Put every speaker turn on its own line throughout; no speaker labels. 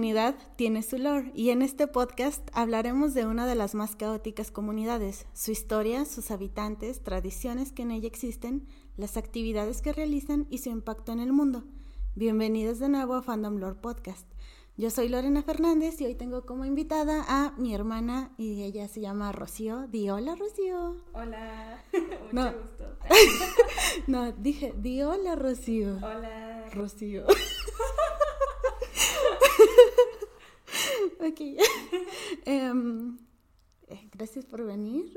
Comunidad tiene su lore y en este podcast hablaremos de una de las más caóticas comunidades, su historia, sus habitantes, tradiciones que en ella existen, las actividades que realizan y su impacto en el mundo. Bienvenidos de nuevo a Fandom Lore Podcast. Yo soy Lorena Fernández y hoy tengo como invitada a mi hermana y ella se llama Rocío. Di hola, Rocío.
Hola, mucho gusto.
no, dije, di hola, Rocío.
Hola.
Rocío. ok. Em, eh, gracias por venir.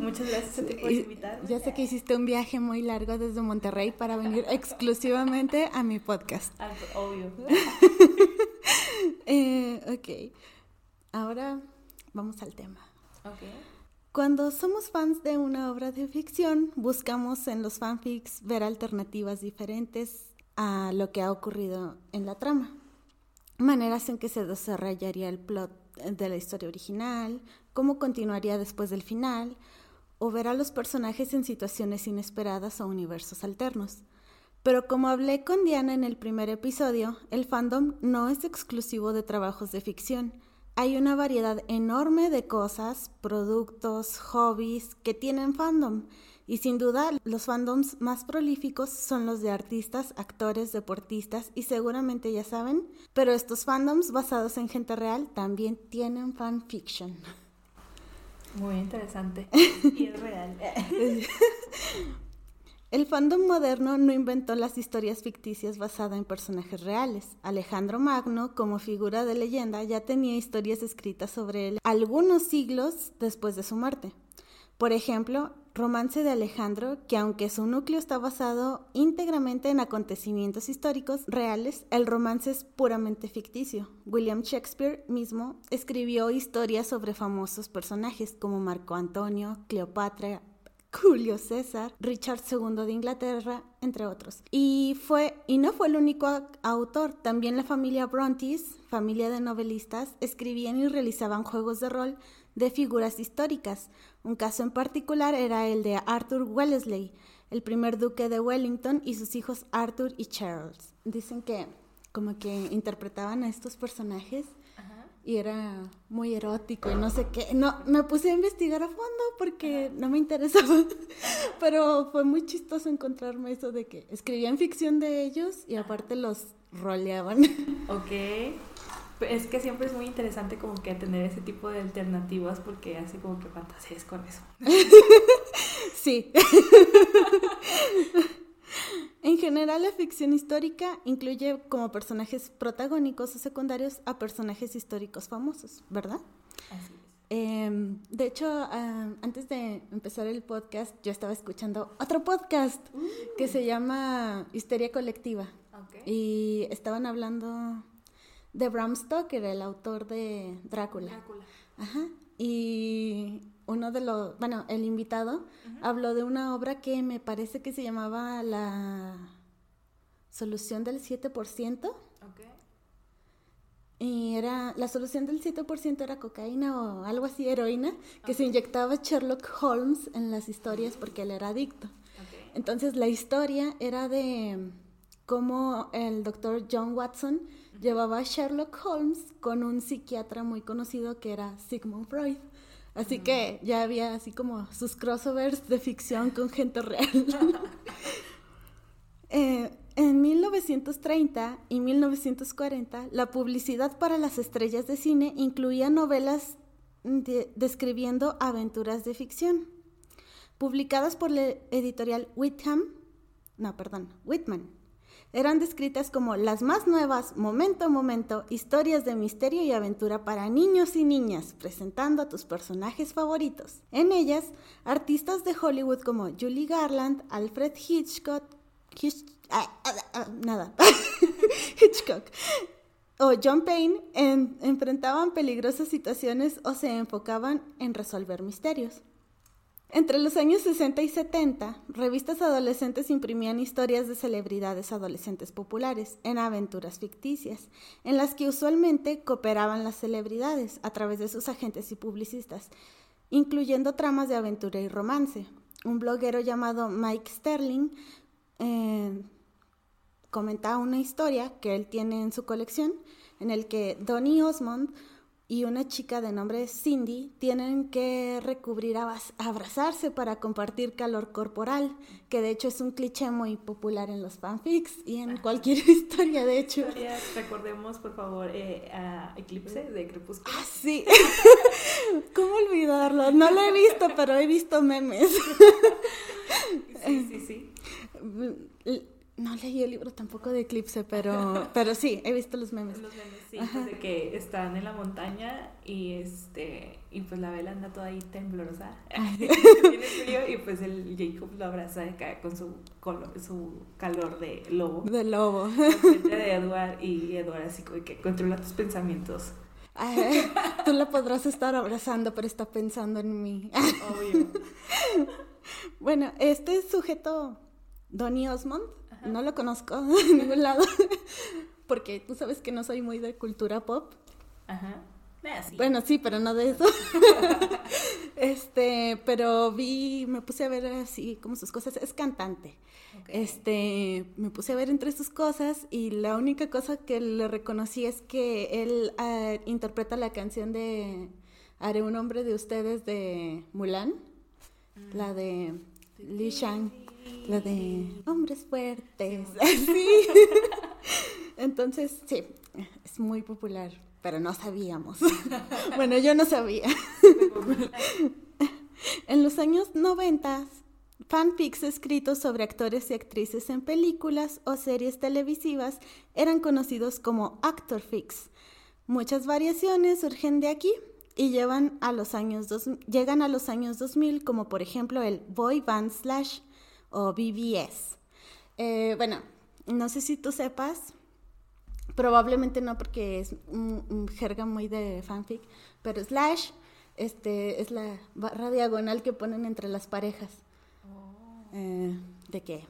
Muchas gracias a ti por invitarme.
Ya sé que hiciste un viaje muy largo desde Monterrey para venir exclusivamente a mi podcast.
Obvio.
eh, ok. Ahora vamos al tema.
Ok.
Cuando somos fans de una obra de ficción, buscamos en los fanfics ver alternativas diferentes a lo que ha ocurrido en la trama maneras en que se desarrollaría el plot de la historia original, cómo continuaría después del final, o ver a los personajes en situaciones inesperadas o universos alternos. Pero como hablé con Diana en el primer episodio, el fandom no es exclusivo de trabajos de ficción. Hay una variedad enorme de cosas, productos, hobbies que tienen fandom y sin duda, los fandoms más prolíficos son los de artistas, actores, deportistas y seguramente ya saben, pero estos fandoms basados en gente real también tienen fanfiction.
Muy interesante. y es real.
El fandom moderno no inventó las historias ficticias basadas en personajes reales. Alejandro Magno, como figura de leyenda, ya tenía historias escritas sobre él algunos siglos después de su muerte. Por ejemplo, Romance de Alejandro, que aunque su núcleo está basado íntegramente en acontecimientos históricos reales, el romance es puramente ficticio. William Shakespeare mismo escribió historias sobre famosos personajes como Marco Antonio, Cleopatra, Julio César, Richard II de Inglaterra, entre otros. Y fue y no fue el único autor, también la familia Brontes, familia de novelistas, escribían y realizaban juegos de rol de figuras históricas. Un caso en particular era el de Arthur Wellesley, el primer duque de Wellington y sus hijos Arthur y Charles. Dicen que como que interpretaban a estos personajes y era muy erótico y no sé qué. No, me puse a investigar a fondo porque no me interesaba, pero fue muy chistoso encontrarme eso de que escribían ficción de ellos y aparte los roleaban.
Ok. Es que siempre es muy interesante como que tener ese tipo de alternativas porque hace como que fantasías con eso.
sí. en general la ficción histórica incluye como personajes protagónicos o secundarios a personajes históricos famosos, ¿verdad?
Así es.
Em, de hecho, ah, antes de empezar el podcast, yo estaba escuchando otro podcast que se llama Histeria Colectiva. Y estaban hablando de Bram Stoker, el autor de Drácula.
Drácula.
Ajá. Y uno de los, bueno, el invitado habló de una obra que me parece que se llamaba La solución del 7%.
Okay.
Y era, la solución del 7% era cocaína o algo así, heroína, que se inyectaba Sherlock Holmes en las historias porque él era adicto.
Okay.
Entonces la historia era de cómo el doctor John Watson llevaba a Sherlock Holmes con un psiquiatra muy conocido que era Sigmund Freud. Así que ya había así como sus crossovers de ficción con gente real. eh, en 1930 y 1940, la publicidad para las estrellas de cine incluía novelas de, describiendo aventuras de ficción, publicadas por la editorial Whitham, no, perdón, Whitman eran descritas como las más nuevas, momento a momento, historias de misterio y aventura para niños y niñas, presentando a tus personajes favoritos. En ellas, artistas de Hollywood como Julie Garland, Alfred Hitchcock, ah, ah, ah, nada, Hitchcock o John Payne enfrentaban peligrosas situaciones o se enfocaban en resolver misterios. Entre los años 60 y 70, revistas adolescentes imprimían historias de celebridades adolescentes populares en aventuras ficticias, en las que usualmente cooperaban las celebridades a través de sus agentes y publicistas, incluyendo tramas de aventura y romance. Un bloguero llamado Mike Sterling eh, comenta una historia que él tiene en su colección en el que Donny Osmond y una chica de nombre Cindy tienen que recubrir, abrazarse para compartir calor corporal, que de hecho es un cliché muy popular en los fanfics y en cualquier historia, de hecho.
recordemos, por favor, eh, a Eclipse de Crepúsculo.
Ah, sí. ¿Cómo olvidarlo? No lo he visto, pero he visto memes.
sí, sí, sí.
No leí el libro tampoco de Eclipse, pero, pero sí, he visto los memes.
Los memes, sí, pues de que están en la montaña y este y pues la vela anda toda ahí temblorosa. Tiene frío y pues el Jacob lo abraza con su, su calor de lobo.
De lobo.
de Edward y Edward así como que controla tus pensamientos.
tú la podrás estar abrazando, pero está pensando en mí.
Obvio.
bueno, este sujeto, Donny Osmond, no lo conozco de ningún lado. Porque tú sabes que no soy muy de cultura pop.
Ajá.
Bueno, sí, pero no de eso. este, pero vi, me puse a ver así como sus cosas. Es cantante. Este, me puse a ver entre sus cosas y la única cosa que le reconocí es que él ah, interpreta la canción de Haré un hombre de ustedes de Mulan, mm. la de Li Shang. La de hombres fuertes. Sí. Entonces, sí, es muy popular, pero no sabíamos. bueno, yo no sabía. en los años 90, fanfics escritos sobre actores y actrices en películas o series televisivas eran conocidos como actorfics. Muchas variaciones surgen de aquí y llevan a los años dos, llegan a los años 2000, como por ejemplo el Boy Band Slash, o BBS. Eh, bueno, no sé si tú sepas, probablemente no porque es un, jerga muy de fanfic, pero slash este, es la barra diagonal que ponen entre las parejas. Oh. Eh, ¿De qué?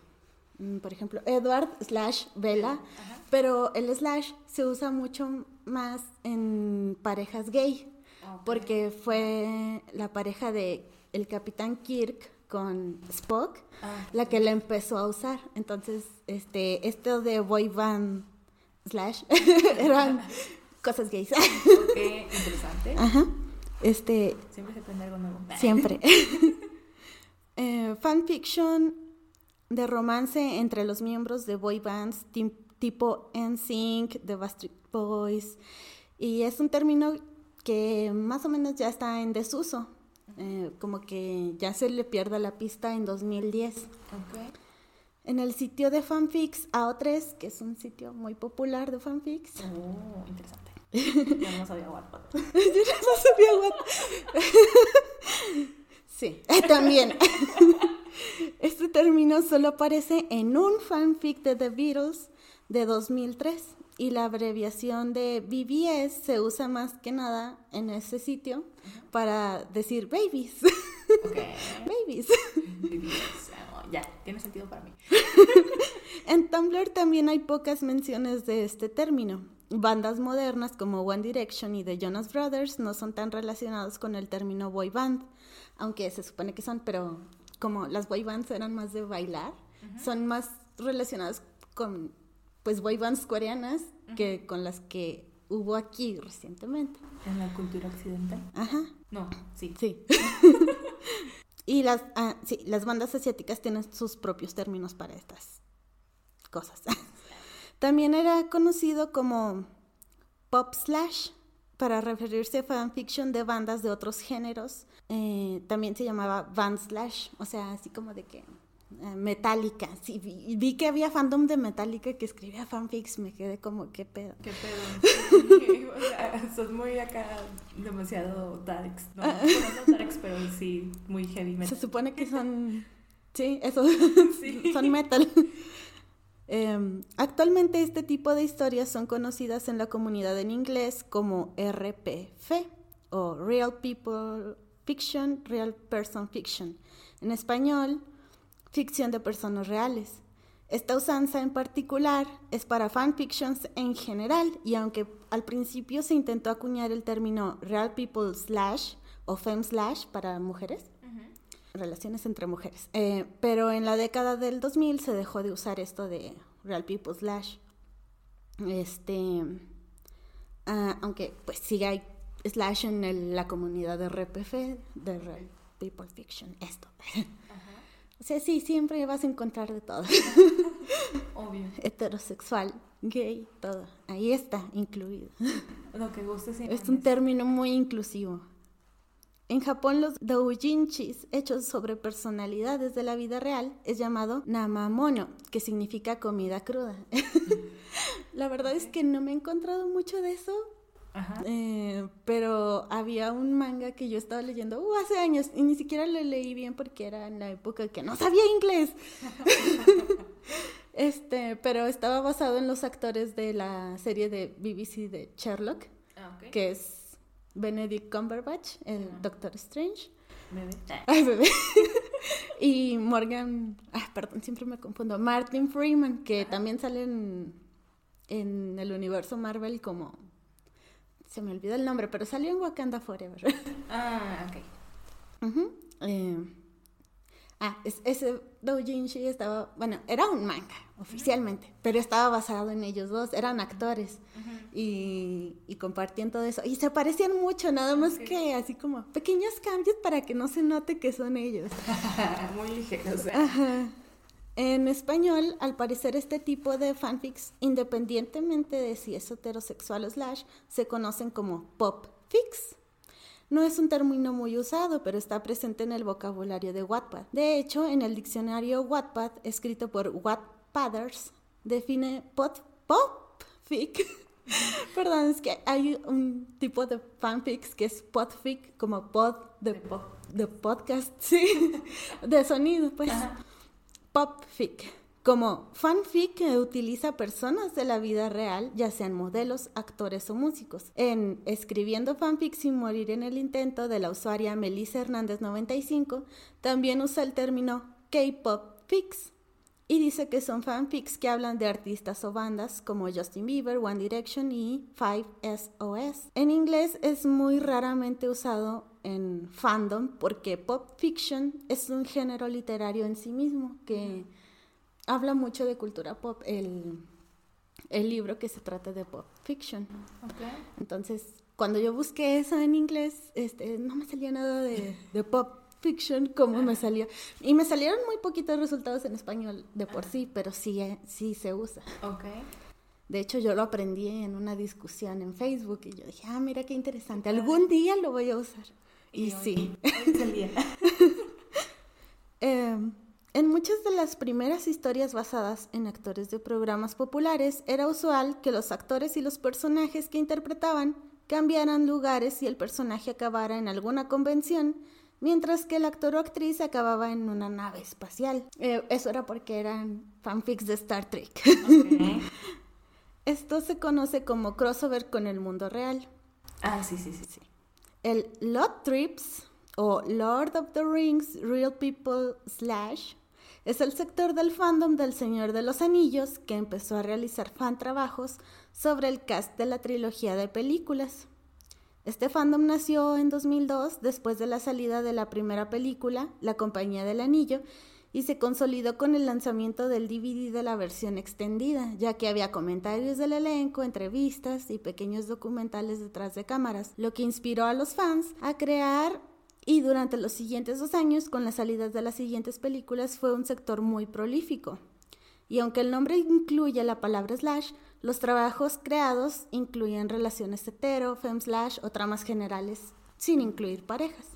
Mm, por ejemplo, Edward slash Bella, pero el slash se usa mucho más en parejas gay, porque fue la pareja de el capitán Kirk con Spock, ah, la que la empezó a usar. Entonces, este, esto de boy band slash eran cosas gays.
ok, interesante.
Ajá. Este,
siempre se aprende algo nuevo.
Siempre. eh, fanfiction de romance entre los miembros de boy bands tipo NSYNC, The Backstreet Boys. Y es un término que más o menos ya está en desuso. Eh, como que ya se le pierda la pista en 2010. En el sitio de fanfics AO3, que es un sitio muy popular de fanfics.
Oh, interesante. Yo no sabía Wattpad. Yo
no sabía Wattpad. sí, también. este término solo aparece en un fanfic de The Beatles de 2003 y la abreviación de BBS se usa más que nada en ese sitio para decir babies. babies.
Ah, ya, tiene sentido para mí.
en Tumblr también hay pocas menciones de este término. Bandas modernas como One Direction y The Jonas Brothers no son tan relacionados con el término boy band, aunque se supone que son, pero como las boy bands eran más de bailar, son más relacionadas con pues boy bands coreanas que con las que hubo aquí recientemente.
¿En la cultura occidental?
Ajá.
No, sí.
Sí. y las, ah, sí, las bandas asiáticas tienen sus propios términos para estas cosas. También era conocido como pop slash para referirse a fanfiction de bandas de otros géneros. Eh, también se llamaba band slash, o sea, así como de que Metallica, sí, vi, que había fandom de Metallica que escribía fanfics, me quedé como, ¿qué pedo?
¿Qué pedo? o sea, sos muy acá demasiado darks, ¿no? Ah. No darks, pero sí, muy heavy metal.
Se supone que son, sí, eso, son metal. Em, actualmente este tipo de historias son conocidas en la comunidad en inglés como RPF o Real People Fiction, Real Person Fiction. En español, ficción de personas reales. Esta usanza en particular es para fanfictions en general y aunque al principio se intentó acuñar el término real people slash o fem slash para mujeres, relaciones entre mujeres, eh, pero en la década del 2000 se dejó de usar esto de Real People Slash. Este, ah, aunque pues sigue hay slash en la comunidad de RPF, de Real People Fiction, esto. O sea, sí, siempre vas a encontrar de todo.
Obvio.
Heterosexual, gay, todo. Ahí está incluido.
Lo que guste
Es un término muy inclusivo. En Japón los doujinshis hechos sobre personalidades de la vida real es llamado namamono, que significa comida cruda. la verdad es que no me he encontrado mucho de eso, eh, pero había un manga que yo estaba leyendo uh, hace años y ni siquiera lo leí bien porque era en la época que no sabía inglés. este, pero estaba basado en los actores de la serie de BBC de Sherlock, ah, que es Benedict Cumberbatch, el Doctor Strange. Bebé. y Morgan, ah, perdón, siempre me confundo, Martin Freeman, que también sale en, en el universo Marvel como se me olvidó el nombre, pero salió en Wakanda Forever.
Ah, ok.
Eh, ah, ese doujinshi estaba, bueno, era un manga oficialmente, pero estaba basado en ellos dos, eran actores y, y, compartían todo eso. Y se parecían mucho, nada más que así como pequeños cambios para que no se note que son ellos.
Muy ligeros. ¿eh?
Ajá. En español, al parecer este tipo de fanfics, independientemente de si es heterosexual o slash, se conocen como pop fics. No es un término muy usado, pero está presente en el vocabulario de Wattpad. De hecho, en el diccionario Wattpad, escrito por Wattpadders, define pop, pop fic. Perdón, es que hay un tipo de fanfics que es podfic, como pod de, de, podcast, sí, de sonido, pues popfic, como fanfic utiliza personas de la vida real, ya sean modelos, actores o músicos. En Escribiendo fanfic sin morir en el intento de la usuaria Melissa Hernández 95, también usa el término K-pop fics y dice que son fanfics que hablan de artistas o bandas como Justin Bieber, One Direction y 5SOS. En inglés es muy raramente usado en fandom porque pop fiction es un género literario en sí mismo que habla mucho de cultura pop, el, libro que se trata de pop fiction. Entonces, cuando yo busqué eso en inglés, este, no me salía nada de, pop fiction como me salió. Y me salieron muy poquitos resultados en español de por sí, pero sí, eh, sí se usa. De hecho, yo lo aprendí en una discusión en Facebook y yo dije, ah, mira qué interesante, algún día lo voy a usar. Y, sí. Em, en muchas de las primeras historias basadas en actores de programas populares, era usual que los actores y los personajes que interpretaban cambiaran lugares y el personaje acabara en alguna convención, mientras que el actor o actriz acababa en una nave espacial. Eh, eso era porque eran fanfics de Star Trek. Esto se conoce como crossover con el mundo real.
Ah, sí, sí, sí, sí.
El Lot Trips o Lord of the Rings Real People Slash es el sector del fandom del Señor de los Anillos que empezó a realizar fan trabajos sobre el cast de la trilogía de películas. Este fandom nació en 2002 después de la salida de la primera película, La Compañía del Anillo, y se consolidó con el lanzamiento del DVD de la versión extendida, ya que había comentarios del elenco, entrevistas y pequeños documentales detrás de cámaras, lo que inspiró a los fans a crear y durante los siguientes dos años, con las salidas de las siguientes películas, fue un sector muy prolífico. Y aunque el nombre incluye la palabra slash, los trabajos creados incluyen relaciones hetero, fem slash o tramas generales, sin incluir parejas.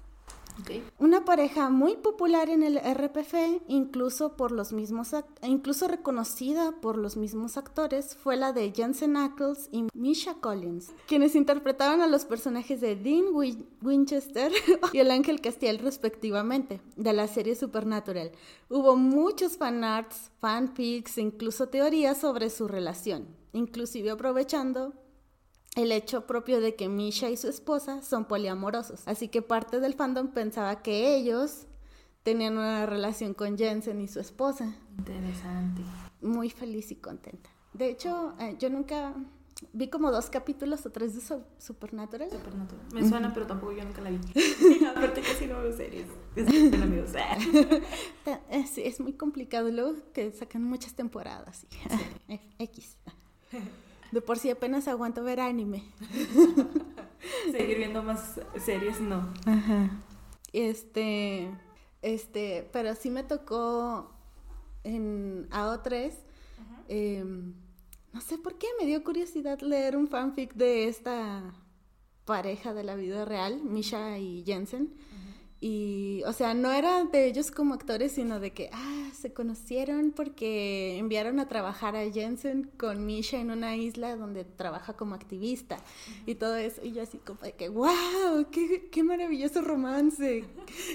Una pareja muy popular en el RPF, incluso por los mismos, incluso reconocida por los mismos actores, fue la de Jensen Ackles y Misha Collins, quienes interpretaban a los personajes de Dean Winchester y el Ángel Castiel respectivamente, de la serie Supernatural. Hubo muchos fanarts, fanfics, incluso teorías sobre su relación, inclusive aprovechando el hecho propio de que Misha y su esposa son poliamorosos. Así que parte del fandom pensaba que ellos tenían una relación con Jensen y su esposa.
Interesante.
Muy feliz y contenta. De hecho, eh, yo nunca vi como dos capítulos o tres de Supernatural.
Supernatural. Me suena, pero tampoco yo nunca la vi. Aparte casi no veo series. Es, amigos.
es, es muy complicado. Luego que sacan muchas temporadas. X. De por sí apenas aguanto ver anime.
Seguir viendo más series, no.
Ajá. Este, este, pero sí me tocó en AO3. Eh, no sé por qué me dio curiosidad leer un fanfic de esta pareja de la vida real, Misha y Jensen. Y, o sea, no era de ellos como actores, sino de que, ah, se conocieron porque enviaron a trabajar a Jensen con Misha en una isla donde trabaja como activista y todo eso. Y yo así como de que, wow, qué, qué maravilloso romance.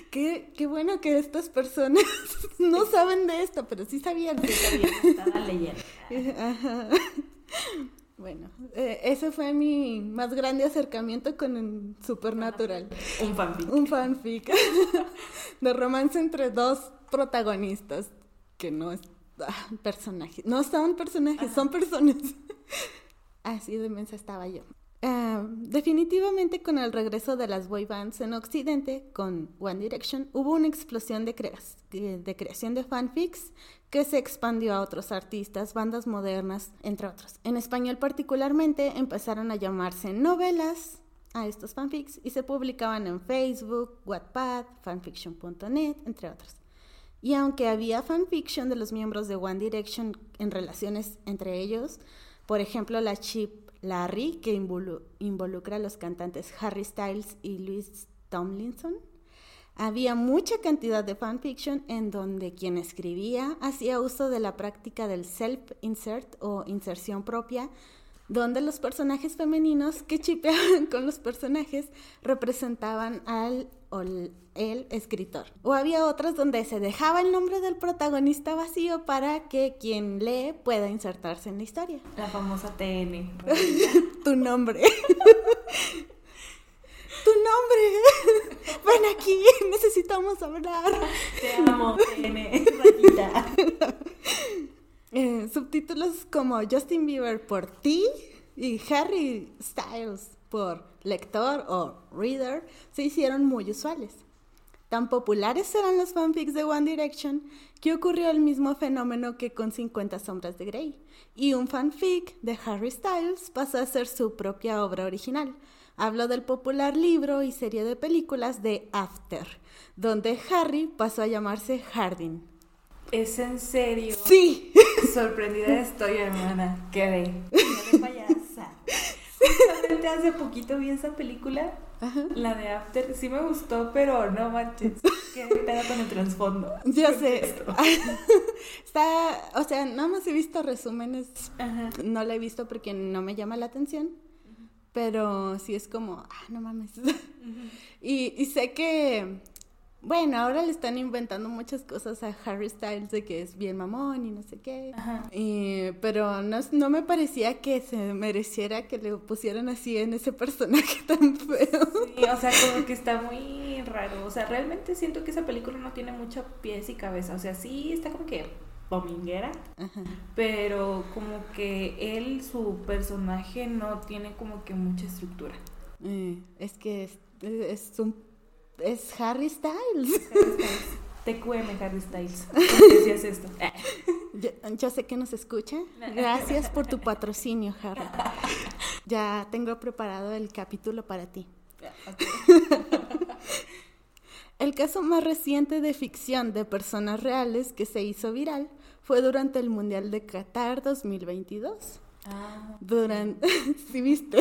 Qué, qué bueno que estas personas no saben de esto, pero sí sabían.
Sí sabían, leyendo.
Ajá. Bueno, eh, ese fue mi más grande acercamiento con el Supernatural.
Un fanfic.
Un fanfic. de romance entre dos protagonistas, que no es ah, personajes. No son personajes, son personas. Así de mensa estaba yo. Ah, definitivamente con el regreso de las boy bands en Occidente, con One Direction, hubo una explosión de, de creación de fanfics que se expandió a otros artistas, bandas modernas, entre otros. En español particularmente empezaron a llamarse novelas a estos fanfics y se publicaban en Facebook, Wattpad, fanfiction.net, entre otros. Y aunque había fanfiction de los miembros de One Direction en relaciones entre ellos, por ejemplo la chip Larry, que involucra a los cantantes Harry Styles y Louis Tomlinson. Había mucha cantidad de fanfiction en donde quien escribía hacía uso de la práctica del self-insert o inserción propia, donde los personajes femeninos que chipeaban con los personajes representaban al o el escritor. O había otras donde se dejaba el nombre del protagonista vacío para que quien lee pueda insertarse en la historia.
La famosa TN.
tu nombre. tu nombre. Ven aquí, necesitamos hablar.
Te amo, TN.
Eh, subtítulos como Justin Bieber por ti y Harry Styles por lector o reader se hicieron muy usuales. Tan populares eran los fanfics de One Direction que ocurrió el mismo fenómeno que con 50 sombras de Grey, y un fanfic de Harry Styles pasó a ser su propia obra original. Hablo del popular libro y serie de películas de After, donde Harry pasó a llamarse Hardin.
¿Es en serio?
Sí.
Sorprendida estoy, hermana. Qué de payasa. Hace poquito vi esa película, la de After. Sí me gustó, pero no manches. Qué pedo con el trasfondo.
Yo sé. Está, o sea, nada más he visto resúmenes. No la he visto porque no me llama la atención. Pero sí es como, ah, no mames. y, y sé que bueno, ahora le están inventando muchas cosas a Harry Styles de que es bien mamón y no sé qué. pero no, no me parecía que se mereciera que le pusieran así en ese personaje tan feo.
Sí, o sea, como que está muy raro. O sea, realmente siento que esa película no tiene mucho pies y cabeza. O sea, sí está como que dominguera, pero como que él, su personaje no tiene como que mucha estructura.
Eh, es que es, es un es Harry Styles.
TQM Harry Styles. decías esto?
Yo, sé que nos escucha. Gracias por tu patrocinio, Harry. Ya tengo preparado el capítulo para ti. El caso más reciente de ficción de personas reales que se hizo viral fue durante el Mundial de Qatar 2022. Ah, durante, ¿sí viste?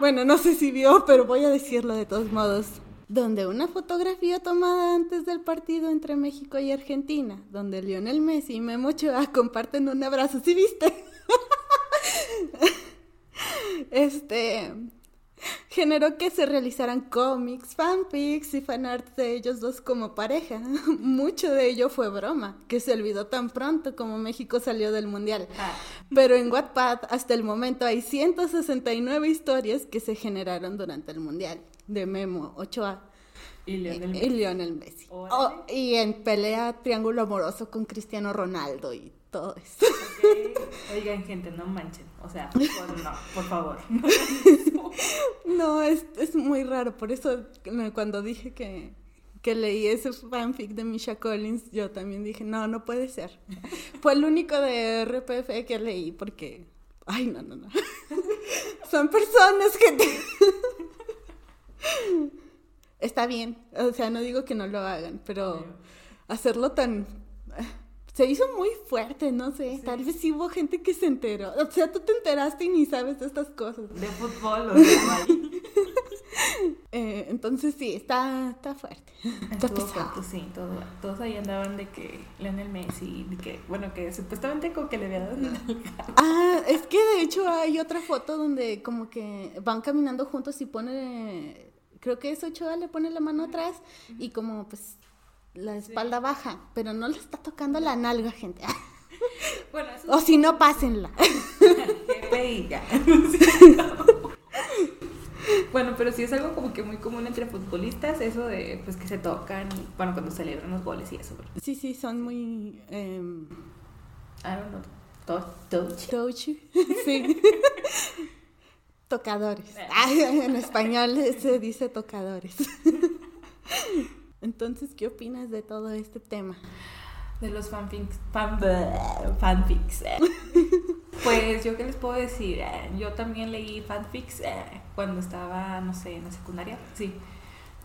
bueno, no sé si vio, pero voy a decirlo de todos modos donde una fotografía tomada antes del partido entre México y Argentina, donde Lionel Messi y Memo Ochoa comparten un abrazo, ¿sí viste? este generó que se realizaran cómics, fanfics y fanarts de ellos dos como pareja. Mucho de ello fue broma, que se olvidó tan pronto como México salió del Mundial. Ah. Pero en Wattpad hasta el momento hay 169 historias que se generaron durante el Mundial de Memo Ochoa.
Y Lionel
Messi. Oh, y en pelea triángulo amoroso con Cristiano Ronaldo y todo eso.
Oigan, gente, no manchen. O sea, por, no, por favor.
No, es, es muy raro. Por eso cuando dije que, que leí ese fanfic de Misha Collins, yo también dije, no, no puede ser. Fue el único de RPF que leí porque, ay, no, no, no. Son personas que te... Está bien, o sea, no digo que no lo hagan, pero hacerlo tan se hizo muy fuerte, no sé. Tal vez sí hubo gente que se enteró. O sea, tú te enteraste y ni sabes de estas cosas.
De fútbol o de
eh, Entonces sí, está, está fuerte.
Está fuerte, sí. todos ahí andaban de que Lionel Messi, de que, bueno, que supuestamente como que le había dado
Ah, es que de hecho hay otra foto donde como que van caminando juntos y pone, creo que es Ochoa le pone la mano atrás y como pues la espalda baja, pero no le está tocando la nalga, gente. Bueno, o si no, pásenla.
bueno, pero sí es algo como que muy común entre futbolistas, eso de pues que se tocan, bueno, cuando celebran los goles y eso.
Sí, sí, son muy... Um...
I don't know. touchy.
sí. Tocadores. en español se dice tocadores. Entonces, ¿qué opinas de todo este tema?
De los fanfics. fanfics. Eh. pues yo qué les puedo decir, eh, yo también leí fanfics eh, cuando estaba, no sé, en la secundaria, sí.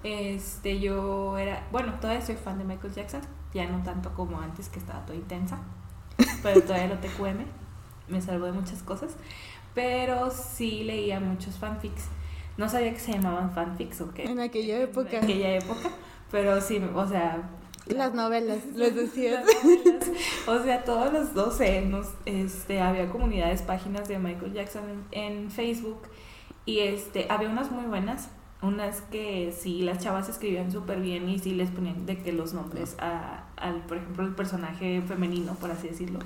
Este, yo era, bueno, todavía soy fan de Michael Jackson, ya no tanto como antes que estaba toda intensa, pero todavía lo TQM, me salvó de muchas cosas, pero sí leía muchos fanfics. No sabía que se llamaban fanfics o qué.
En aquella época.
En aquella época. Pero sí, o sea...
Las novelas, les decía.
O sea, todos los 12 nos, este, había comunidades, páginas de Michael Jackson en, Facebook y este, había unas muy buenas, unas que sí, las chavas escribían súper bien y sí les ponían de que los nombres a, al, por ejemplo, el personaje femenino, por así decirlo,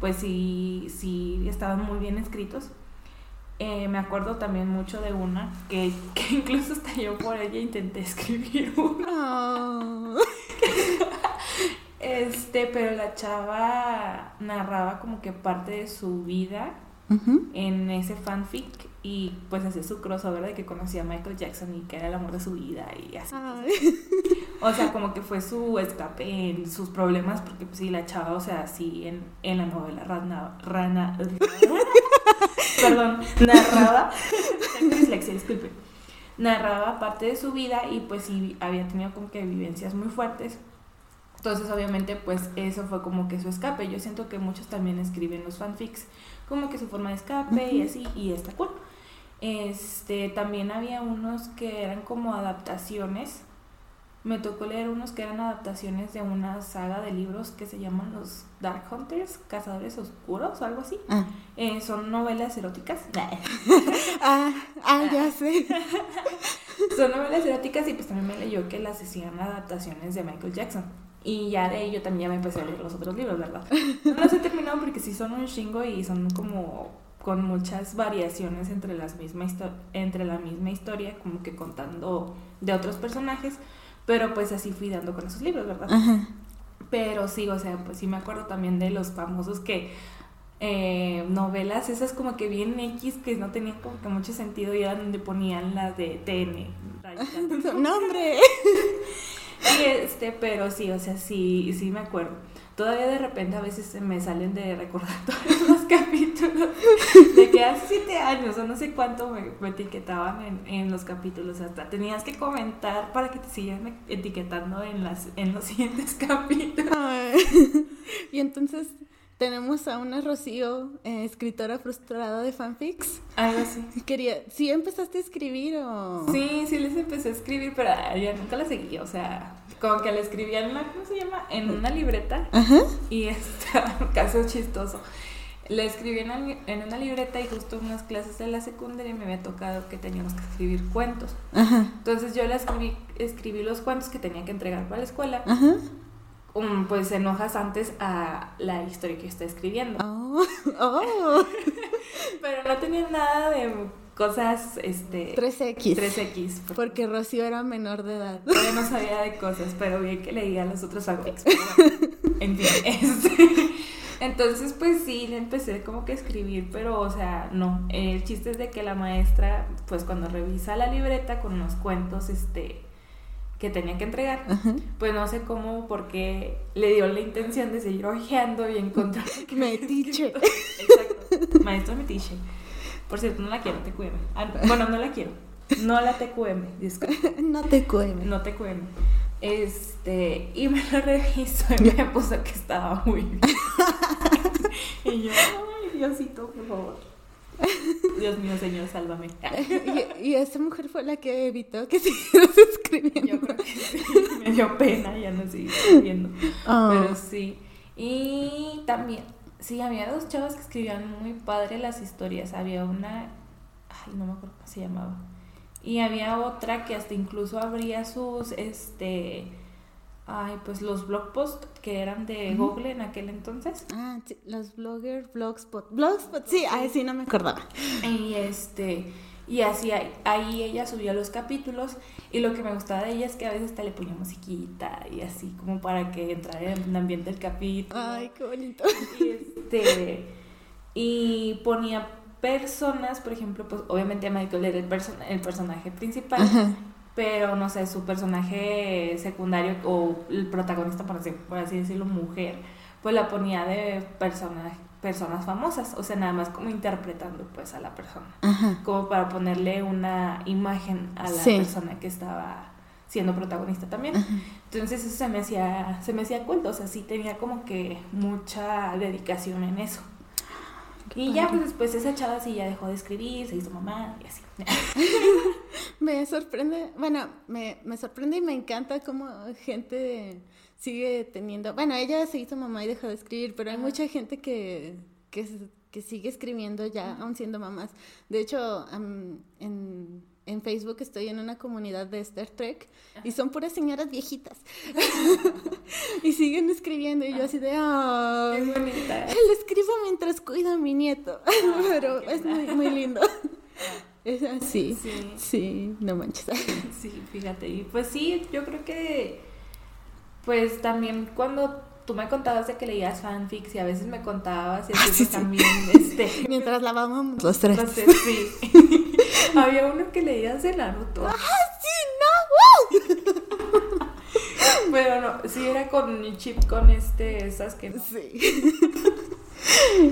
pues sí, sí estaban muy bien escritos. Eh, me acuerdo también mucho de una que, que, incluso hasta yo por ella intenté escribir una. Este, pero la chava narraba como que parte de su vida en ese fanfic y pues hacía su crossover de que conocía a Michael Jackson y que era el amor de su vida y así. O sea, como que fue su escape en sus problemas porque pues sí, la chava, o sea, sí, en, en la novela Rana... Rana perdón, narraba, dislexia, disculpe, narraba parte de su vida y pues sí había tenido como que vivencias muy fuertes. Entonces obviamente pues eso fue como que su escape. Yo siento que muchos también escriben los fanfics como que su forma de escape y así y está cool. Este, también había unos que eran como adaptaciones me tocó leer unos que eran adaptaciones de una saga de libros que se llaman los Dark Hunters, Cazadores Oscuros o algo así. Ah. Eh, son novelas eróticas.
ah, ah, ya sé.
son novelas eróticas y pues también me leyó que las hacían adaptaciones de Michael Jackson. Y ya de ello también ya me empecé a leer los otros libros, ¿verdad? No los he terminado porque sí son un chingo y son como con muchas variaciones entre, las misma entre la misma historia, como que contando de otros personajes pero pues así fui dando con esos libros, ¿verdad? Pero sí, o sea, pues sí me acuerdo también de los famosos que eh, novelas, esas como que bien X que no tenían como que mucho sentido y eran donde ponían las de TN.
¡Nombre!
y este, pero sí, o sea, sí, sí me acuerdo todavía de repente a veces me salen de recordar todos los capítulos de que hace siete años o no sé cuánto me, etiquetaban en, los capítulos. Hasta tenías que comentar para que te sigan etiquetando en las en los siguientes capítulos.
Y entonces tenemos a una Rocío, eh, escritora frustrada de fanfics.
Algo así.
Quería, ¿sí empezaste a escribir o...?
Sí, sí les empecé a escribir, pero ya nunca la seguí, o sea, como que la escribía en una, ¿cómo se llama? En una libreta. Ajá. Y está, caso chistoso. La escribí en, en, una libreta y justo en unas clases de la secundaria me había tocado que teníamos que escribir cuentos. Ajá. Entonces yo la escribí, escribí los cuentos que tenía que entregar para la escuela. Ajá um, pues enojas antes a la historia que está escribiendo. Oh, oh. Pero no tenía nada de cosas, este...
3X.
3X.
Porque Rocío era menor de edad.
Yo no sabía de cosas, pero bien que leía los otros fanfics. en fin, este... Entonces, pues sí, le empecé como que a escribir, pero, o sea, no. El chiste es de que la maestra, pues cuando revisa la libreta con unos cuentos, este, que tenía que entregar, pues no sé cómo, porque le dio la intención de seguir ojeando y encontrar...
Metiche.
Exacto, maestro metiche. Por cierto, no la quiero, TQM. Ah, bueno, no la quiero. No la TQM, disculpe.
No TQM.
No TQM. Este, y me lo reviso y me puso que estaba muy bien. y yo, ay, Diosito, por favor. Dios mío, Señor, sálvame.
y, esa mujer fue la que evitó que siguieras escribiendo.
Yo creo que sí. Me dio pena, ya no sigo escribiendo. Ah. Pero sí. Y también, sí, había dos chavas que escribían muy padre las historias. Había una, ay, no me acuerdo cómo se llamaba y había otra que hasta incluso abría sus, este, ay, pues los blog posts que eran de Google en aquel entonces.
Ah, sí, los bloggers, blogspot, blogspot, sí, ay, sí, no me acordaba.
Y este, y así ahí, ella subía los capítulos y lo que me gustaba de ella es que a veces hasta le ponía musiquita y así como para que entrara en el ambiente del capítulo.
Ay, qué bonito.
Y este, y ponía personas, por ejemplo, pues obviamente Michael era el, el personaje principal, pero no sé, su personaje secundario o el protagonista, por así, por así decirlo, mujer, pues la ponía de personas personas famosas, o sea, nada más como interpretando pues a la persona, como para ponerle una imagen a la persona que estaba siendo protagonista también. Entonces eso se me hacía, se me hacía cuento, o sea, sí tenía como que mucha dedicación en eso y ya, pues después esa chava sí ya dejó de escribir, se hizo mamá y así.
me sorprende, bueno, me, me sorprende y me encanta cómo gente sigue teniendo, bueno, ella se hizo mamá y dejó de escribir, pero hay mucha gente que, que, que sigue escribiendo ya, aún siendo mamás. De hecho, en en Facebook estoy en una comunidad de Star Trek y son puras señoras viejitas. y siguen escribiendo y yo así de, ¡ah! Le escribo mientras cuido a mi nieto, pero es muy, muy lindo. Es así. Sí. sí, no manches.
sí, fíjate. Y pues sí, yo creo que, pues también cuando tú me contabas de que leías fanfics y a veces me contabas y así pues también, este...
Mientras lavábamos los tres.
sí. Había uno que leías de Naruto.
¡Ah, sí, no!
Pero no, sí era con chip con este, esas que
Sí.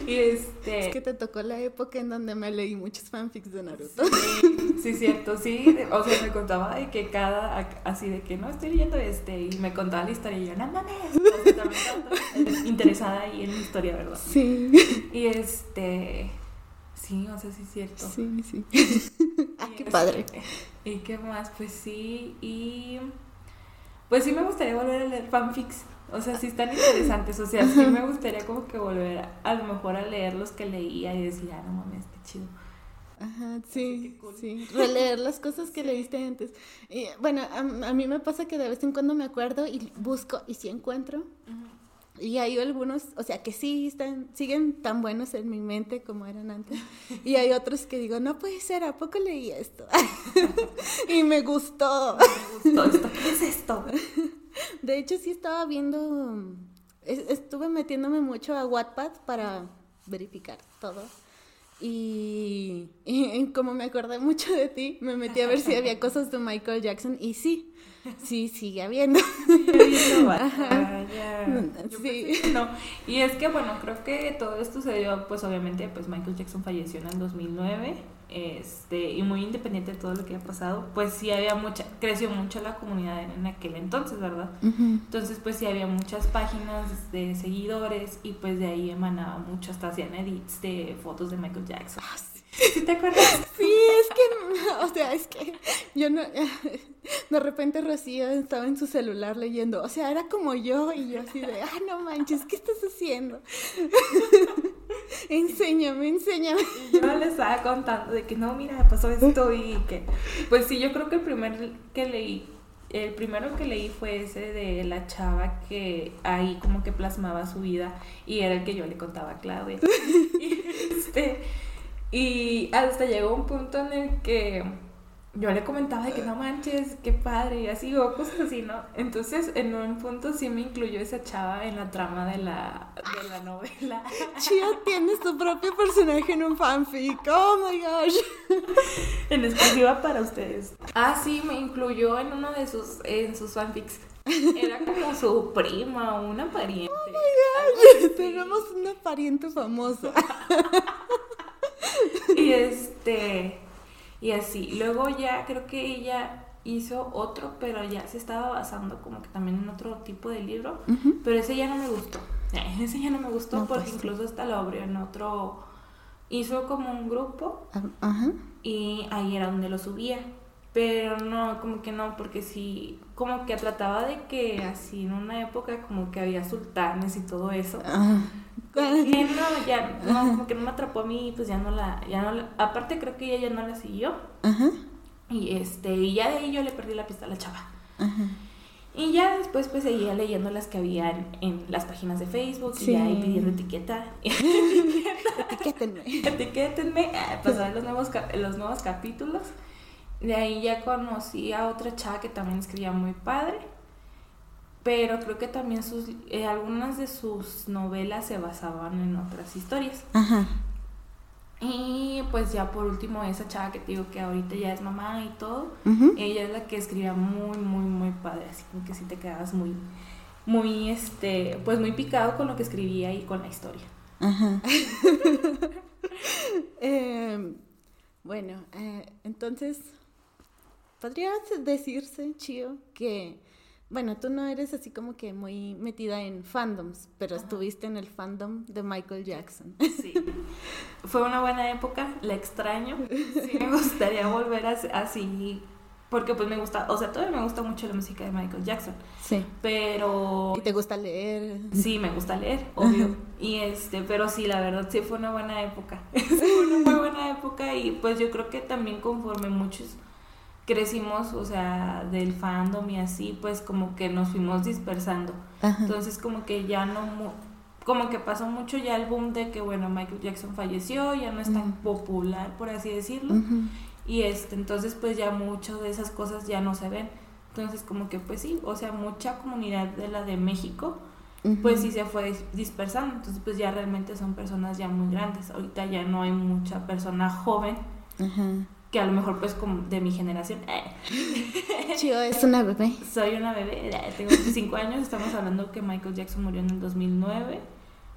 Y este...
Es que te tocó la época en donde me leí muchos fanfics de Naruto.
Sí, sí, cierto, sí. O sea, me contaba de que cada, así de que no estoy leyendo este, y me contaba la historia y yo, no mames. O sea, también interesada ahí en la historia, ¿verdad?
Sí.
Y este... Sí, o sea, sí es cierto.
Sí, sí. ah, qué padre.
¿Y qué más? Pues sí, y... Pues sí me gustaría volver a leer fanfics. O sea, sí están interesantes. O sea, sí me gustaría como que volver a, lo mejor a leer los que leía y decir, ah, no mames, qué chido.
Ajá, sí, sí. Releer las cosas que leíste antes. Y, bueno, a, mí me pasa que de vez en cuando me acuerdo y busco y sí encuentro. Y hay algunos, o sea, que sí están, siguen tan buenos en mi mente como eran antes. Y hay otros que digo, no puede ser, ¿a poco leí esto? y me gustó.
Me gustó esto. ¿Qué es esto?
De hecho, sí estaba viendo, estuve metiéndome mucho a Wattpad para verificar todo. Y, y, como me acordé mucho de ti, me metí a ver si había cosas de Michael Jackson y sí, Sí, sigue habiendo.
Sí, No. Y es que, bueno, creo que todo esto se dio, pues obviamente, pues Michael Jackson falleció en el 2009. Este, y muy independiente de todo lo que ha pasado, pues sí había mucha, creció mucho la comunidad en, aquel entonces, ¿verdad? Entonces, pues sí había muchas páginas de seguidores y pues de ahí emanaba mucho, hasta hacían edits de fotos de Michael Jackson. Ah, ¿Sí te acuerdas?
Sí, es que, o sea, es que yo no, de repente Rocío estaba en su celular leyendo, o sea, era como yo y yo así de, ah, no manches, ¿qué estás haciendo? enséñame, enséñame.
Y yo le estaba contando de que no, mira, pasó esto y que, pues sí, yo creo que el primer que leí el primero que leí fue ese de la chava que ahí como que plasmaba su vida y era el que yo le contaba a Claudia. y, este, y hasta llegó un punto en el que yo le comentaba de que no manches, qué padre, y así, o cosas así, ¿no? Entonces, en un punto sí me incluyó esa chava en la trama de la, de la novela.
Chio tiene su propio personaje en un fanfic, oh my gosh.
En exclusiva para ustedes. Ah, sí, me incluyó en uno de sus, en sus fanfics. Era como su prima o una pariente. Oh
my gosh, tenemos una pariente famosa.
y este y así. Luego ya creo que ella hizo otro, pero ya se estaba basando como que también en otro tipo de libro, pero ese ya no me gustó. Ese ya no me gustó porque pues incluso hasta lo abrió en otro, hizo como un grupo ah, y ahí era donde lo subía. Pero no, como que no, porque sí, como que trataba de que así en una época como que había sultanes y todo eso. Ah. no, ya, no, como que no me atrapó a mí, pues ya no la, ya no la, aparte creo que ella ya no la siguió. Ajá. Y este, y ya de ahí yo le perdí la pista a la chava. Ajá. Y ya después pues seguía leyendo las que había en, las páginas de Facebook y ahí pidiendo etiqueta.
Etiquétenme.
Etiquétenme, eh, pues los nuevos, los nuevos capítulos. De ahí ya conocí a otra chava que también escribía muy padre pero creo que también sus eh, algunas de sus novelas se basaban en otras historias. Ajá. Y pues ya por último esa chava que te digo que ahorita ya es mamá y todo, ella es la que escribía muy, muy, muy padre, así como que sí te quedabas muy, muy, este, pues muy picado con lo que escribía y con la historia. Ajá.
Em, bueno, eh, entonces, podría decirse, Chio, que bueno, tú no eres así como que muy metida en fandoms, pero estuviste en el fandom de Michael Jackson.
Sí. Fue una buena época, la extraño. Sí, me gustaría volver así, porque pues me gusta, o sea, todavía me gusta mucho la música de Michael Jackson. Sí. Pero...
¿Y te gusta leer?
Sí, me gusta leer, obvio. Y este, pero sí, la verdad sí fue una buena época. fue una muy buena época y pues yo creo que también conforme muchos crecimos, o sea, del fandom y así, pues como que nos fuimos dispersando. Entonces como que ya no, como que pasó mucho ya el boom de que, bueno, Michael Jackson falleció, ya no es tan popular, por así decirlo. Y este, entonces pues ya mucho de esas cosas ya no se ven. Entonces como que pues sí, o sea, mucha comunidad de la de México, pues sí se fue dispersando. Entonces pues ya realmente son personas ya muy grandes. Ahorita ya no hay mucha persona joven que a lo mejor pues como de mi generación.
Chio es una bebé.
Soy una bebé, tengo 25 años, estamos hablando que Michael Jackson murió en el 2009,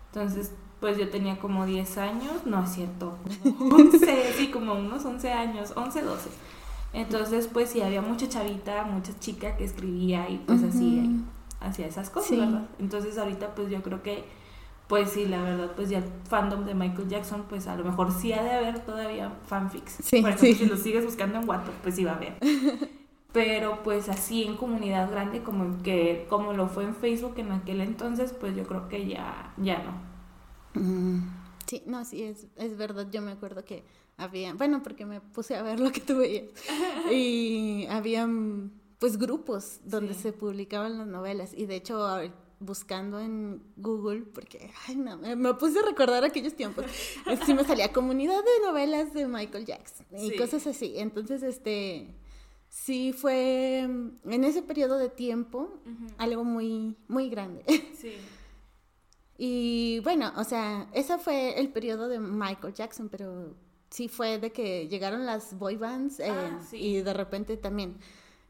entonces pues yo tenía como 10 años, no es cierto, 11, sí, como unos 11 años, 11, 12. Entonces pues sí, había mucha chavita, mucha chica que escribía y pues así hacía esas cosas, ¿verdad? Entonces ahorita pues yo creo que pues sí, la verdad, pues ya el fandom de Michael Jackson, pues a lo mejor sí ha de haber todavía fanfics. Sí, Por ejemplo, si lo sigues buscando en Wattpad, pues sí va a haber. Pero pues así en comunidad grande como que como lo fue en Facebook en aquel entonces, pues yo creo que ya ya no.
Mm, sí, no, sí es es verdad, yo me acuerdo que había, bueno, porque me puse a ver lo que tú veías. y habían pues grupos donde se publicaban las novelas y de hecho buscando en Google, porque ay, no, me, puse a recordar aquellos tiempos. Sí me salía comunidad de novelas de Michael Jackson y cosas así. Entonces, este, sí fue mm, en ese periodo de tiempo algo muy, muy grande. Sí. Y bueno, o sea, ese fue el periodo de Michael Jackson, pero sí fue de que llegaron las boy bands eh, ah, y de repente también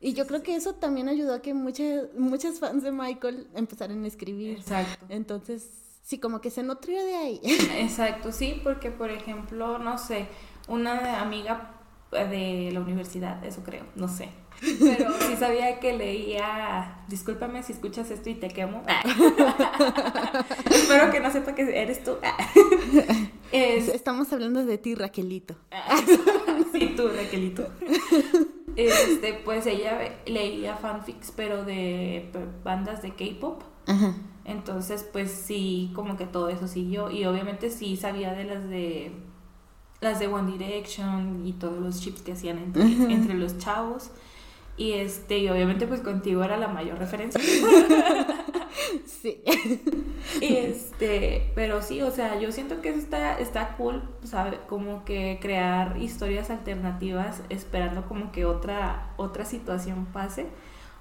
y yo creo que eso también ayudó a que muchas, muchas fans de Michael empezaran a escribir. Exacto. Entonces, sí, como que se nutrió de ahí.
Exacto, sí, porque por ejemplo, no sé, una amiga de la universidad, eso creo, no sé. Pero sí sabía que leía, discúlpame si escuchas esto y te quemo. Espero que no sepa que eres tú.
Estamos hablando de ti, Raquelito.
sí, tú, Raquelito este, pues ella leía fanfics, pero de bandas de K-pop. Entonces, pues sí, como que todo eso siguió. Y obviamente sí sabía de las de las de One Direction y todos los chips que hacían entre, entre los chavos. Y este, y obviamente pues contigo era la mayor referencia.
sí.
Y este, pero sí, o sea, yo siento que está, está cool, ¿sabe? Como que crear historias alternativas esperando como que otra, otra situación pase.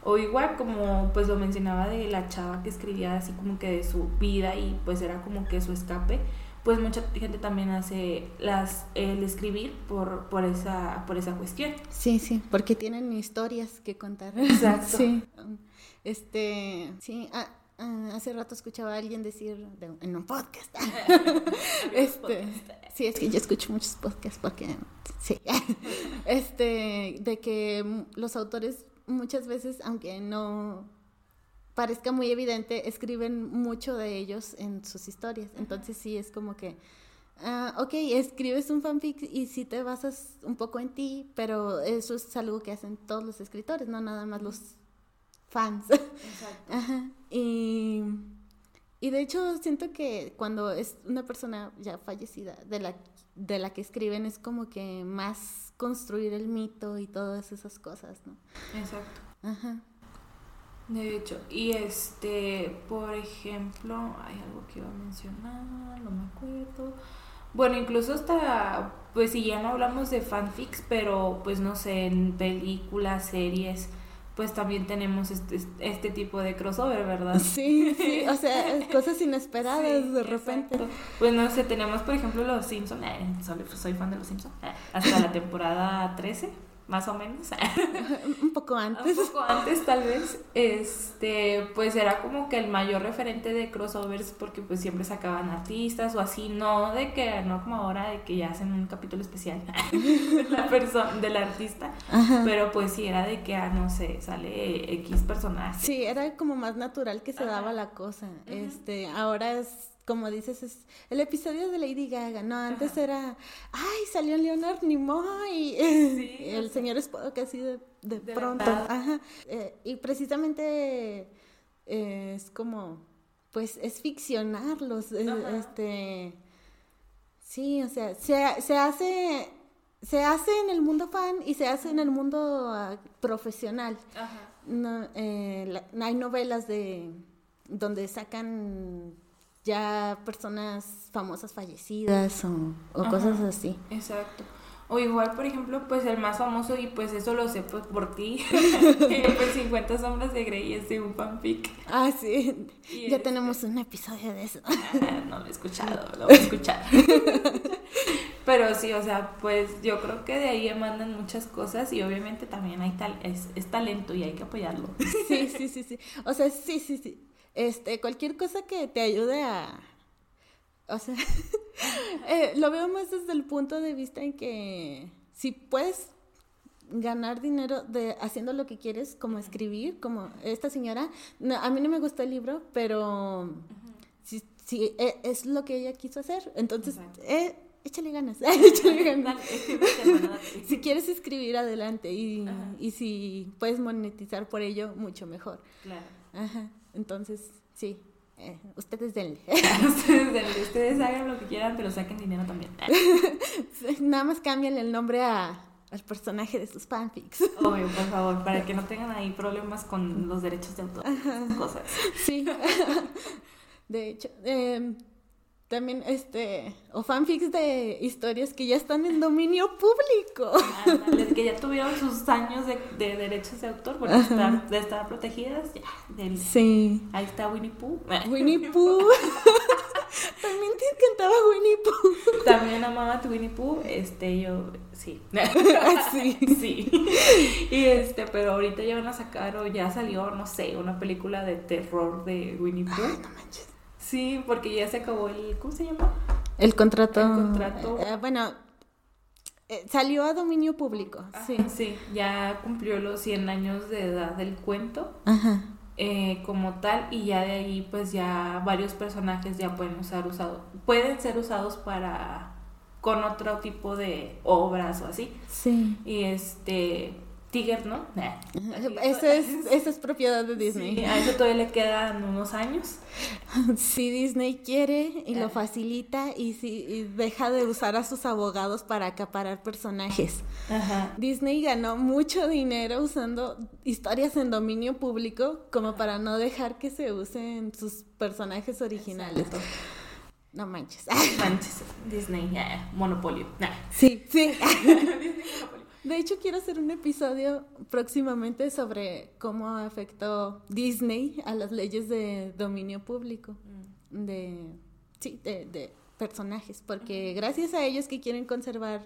O igual como pues lo mencionaba de la chava que escribía así como que de su vida y pues era como que su escape pues mucha gente también hace las el escribir por, por esa por esa cuestión.
Sí, sí, porque tienen historias que contar.
Exacto.
Sí. Este, sí, ah, ah, hace rato escuchaba a alguien decir en un podcast. este, sí, es que yo escucho muchos podcasts porque sí. Este, de que los autores muchas veces aunque no parezca muy evidente, escriben mucho de ellos en sus historias. Entonces sí es como que, uh, ok, escribes un fanfic y sí te basas un poco en ti, pero eso es algo que hacen todos los escritores, no nada más los fans. Exacto. Y, y de hecho siento que cuando es una persona ya fallecida de la, de la que escriben es como que más construir el mito y todas esas cosas, ¿no?
Exacto. Ajá. De hecho, y este, por ejemplo, hay algo que iba a mencionar, no me acuerdo. Bueno, incluso hasta, pues si ya no hablamos de fanfics, pero pues no sé, en películas, series, pues también tenemos este, este tipo de crossover, ¿verdad?
Sí, sí, o sea, cosas inesperadas de repente.
Pues no sé, tenemos por ejemplo los Simpsons, eh, soy, fan de los Simpsons, eh, hasta la temporada 13 más o menos.
un poco antes.
Un poco antes tal vez. Este, pues era como que el mayor referente de crossovers porque pues siempre sacaban artistas o así, no de que, no como ahora de que ya hacen un capítulo especial de la persona, del artista, pero pues sí era de que, ah, no sé, sale X personaje.
Sí, era como más natural que se daba la cosa. Este, ahora es como dices, es el episodio de Lady Gaga, ¿no? Antes era, ay, salió Leonard Nimoy y el señor Spock así de, de, pronto. Ajá. Eh, y precisamente eh, es como, pues es ficcionarlos, eh, este... Sí, o sea, se, se hace se hace en el mundo fan y se hace en el mundo ah, profesional. Ajá. No, hay novelas de donde sacan ya personas famosas fallecidas o, cosas así.
Exacto. O igual, por ejemplo, pues el más famoso, y pues eso lo sé pues, por ti, pues 50 sombras de Grey es de un fanfic.
Ah, sí. ya este tenemos un episodio de eso.
Ah, no lo he escuchado, lo voy a escuchar. Pero sí, o sea, pues yo creo que de ahí mandan muchas cosas y obviamente también hay tal, es, es talento y hay que apoyarlo.
Sí, sí, sí, sí. O sea, sí, sí, sí este, cualquier cosa que te ayude a, o sea, eh, lo veo más desde el punto de vista en que si puedes ganar dinero de haciendo lo que quieres, como escribir, como esta señora, a mí no me gustó el libro, pero si, si e, es lo que ella quiso hacer, entonces eh, échale ganas, échale ganas. si quieres escribir adelante y, y si puedes monetizar por ello, mucho mejor.
Claro.
Ajá. Entonces, sí, eh, ustedes denle.
ustedes denle, ustedes hagan lo que quieran, pero saquen dinero también.
Nada más cambien el nombre a, al personaje de sus fanfics.
Obvio, por favor, para que no tengan ahí problemas con los derechos de autor. Cosas.
Sí. De hecho, eh, también, este, o fanfics de historias que ya están en dominio público.
que ya tuvieron sus años de, de derechos de autor, porque estar, de estar protegidas, ya.
sí.
Ahí está Winnie Pooh.
Winnie Pooh. También te encantaba Winnie Pooh.
También amaba tu Winnie Pooh, este, yo, sí.
sí.
sí. Y este, pero ahorita ya van a sacar, o ya salió, no sé, una película de terror de Winnie Pooh.
Ay, no manches.
Sí, porque ya se acabó el, ¿cómo se llama?
El contrato.
El contrato.
Eh, bueno, eh, salió a dominio público, sí.
Sí, ya cumplió los 100 años de edad del cuento.
Ajá.
Eh, como tal y ya de ahí pues ya varios personajes ya pueden usar usado pueden ser usados para con otro tipo de obras o así
sí
y este Tiger, ¿no?
Ese es, esa es propiedad de Disney.
Sí, a eso todavía le quedan unos años.
Si Disney quiere y lo
Ah.
facilita y si y deja de usar a sus abogados para acaparar personajes.
Ajá.
Disney ganó mucho dinero usando historias en dominio público como para no dejar que se usen sus personajes originales.
Exacto.
No manches.
Manches, Disney, ya, monopolio. Nah.
Sí, sí.
Disney, monopolio.
De hecho, quiero hacer un episodio próximamente sobre cómo afectó Disney a las leyes de dominio público. De, sí, de, de personajes. Porque gracias a ellos que quieren conservar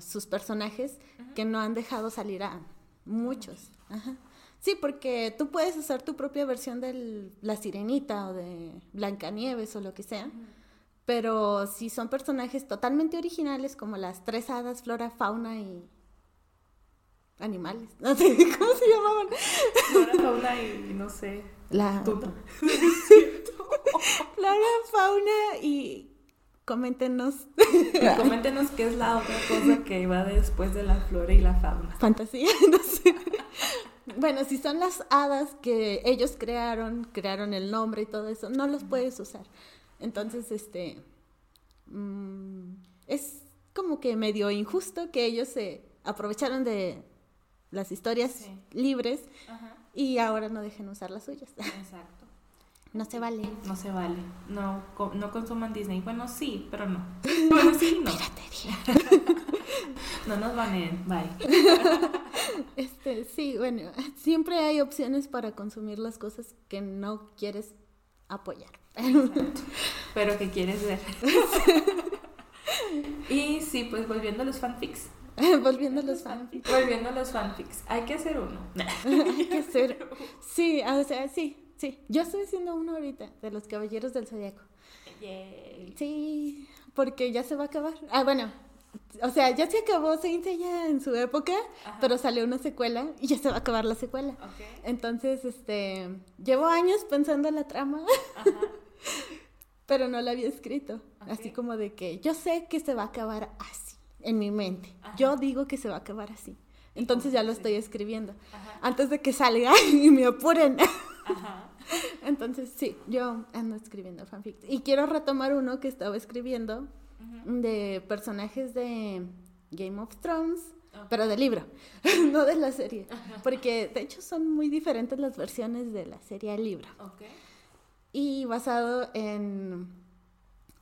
sus personajes, que no han dejado salir a muchos. Ajá. Sí, porque tú puedes usar tu propia versión de La Sirenita o de Blancanieves o lo que sea. Pero si son personajes totalmente originales, como las tres hadas, flora, fauna y animales. No sé cómo se llamaban.
Flora, fauna y no sé.
La
Tuta.
flora, fauna y coméntenos
Coméntenos qué es la otra cosa que va después de la flora y la fauna.
fantasía, no sé. Bueno, si son las hadas que ellos crearon, crearon el nombre y todo eso, no los puedes usar. Entonces, este, mm, es como que medio injusto que ellos se aprovecharon de las historias
Sí.
libres
Ajá.
y ahora no dejen usar las suyas.
Exacto.
No se vale.
No se vale. No, no consuman Disney. Bueno, sí, pero no. Bueno, sí, no. No nos baneen. Bye.
Este, sí, bueno, siempre hay opciones para consumir las cosas que no quieres apoyar.
Exacto. Pero que quieres ver. Y sí, pues volviendo a los fanfics.
Volviendo a los fanfics.
Volviendo a los fanfics. Hay que hacer uno.
Hay que hacer. Sí, o sea, sí, sí. Yo estoy haciendo uno ahorita de los Caballeros del Zodiaco. Sí, porque ya se va a acabar. Ah, bueno, o sea, ya se acabó Saint Seiya en su época,
Ajá.
pero salió una secuela y ya se va a acabar la secuela.
Ok.
Entonces, este, llevo años pensando en la trama,
Ajá.
pero no la había escrito.
Ok.
Así como de que yo sé que se va a acabar así, en mi mente.
Ajá.
Yo digo que se va a acabar así. Entonces ya lo estoy escribiendo. Antes de que salga y me apuren. Entonces, sí, yo ando escribiendo fanfic. Y quiero retomar uno que estaba escribiendo de personajes de Game of Thrones,
Ok.
pero de libro, no de la serie. Porque de hecho son muy diferentes las versiones de la serie al libro. Y basado en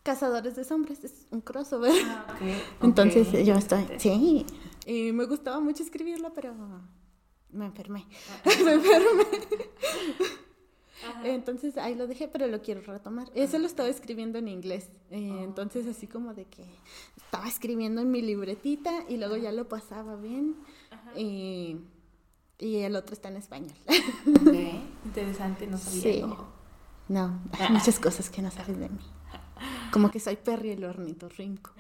Cazadores de Sombras, es un crossover.
Ah.
Entonces yo estoy, sí. Y me gustaba mucho escribirlo, pero me enfermé.
Ajá.
me enfermé.
Ajá.
Entonces ahí lo dejé, pero lo quiero retomar. Eso lo estaba escribiendo en inglés. Eh,
Oh.
Entonces así como de que estaba escribiendo en mi libretita y luego ya lo pasaba bien.
Ajá.
Y, y el otro está en español.
Ok. Interesante, no sabía.
Sí.
No.
No, hay muchas cosas que no sabes de mí. Como que soy Perry el ornitorrinco.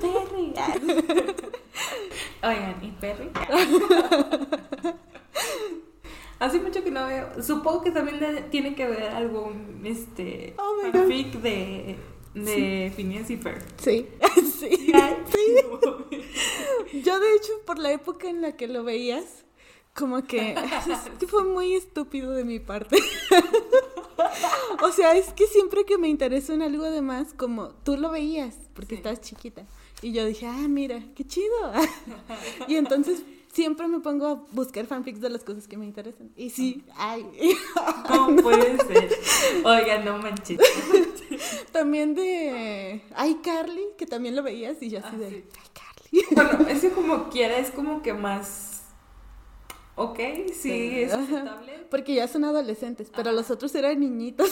Perry. Oigan, ¿y Perry? Hace mucho que no veo. Supongo que también tiene que ver algún este
Oh
fanfic de, de Phineas y Ferb.
Sí, sí. Yo de hecho por la época en la que lo veías, como que fue muy estúpido de mi parte. O sea, es que siempre que me interesó en algo de más, como tú lo veías, porque
Sí.
estabas chiquita. Y yo dije, ah, mira, qué chido. Y entonces siempre me pongo a buscar fanfics de las cosas que me interesan. Y sí, ay.
¿Cómo puede ser? Oigan, no manches.
También de iCarly, que también lo veías, y yo así
Ah,
de
sí.
iCarly.
Bueno, ese como quiera es como que más. Ok, sí, es aceptable.
Porque ya son adolescentes, pero
Ajá.
los otros eran niñitos.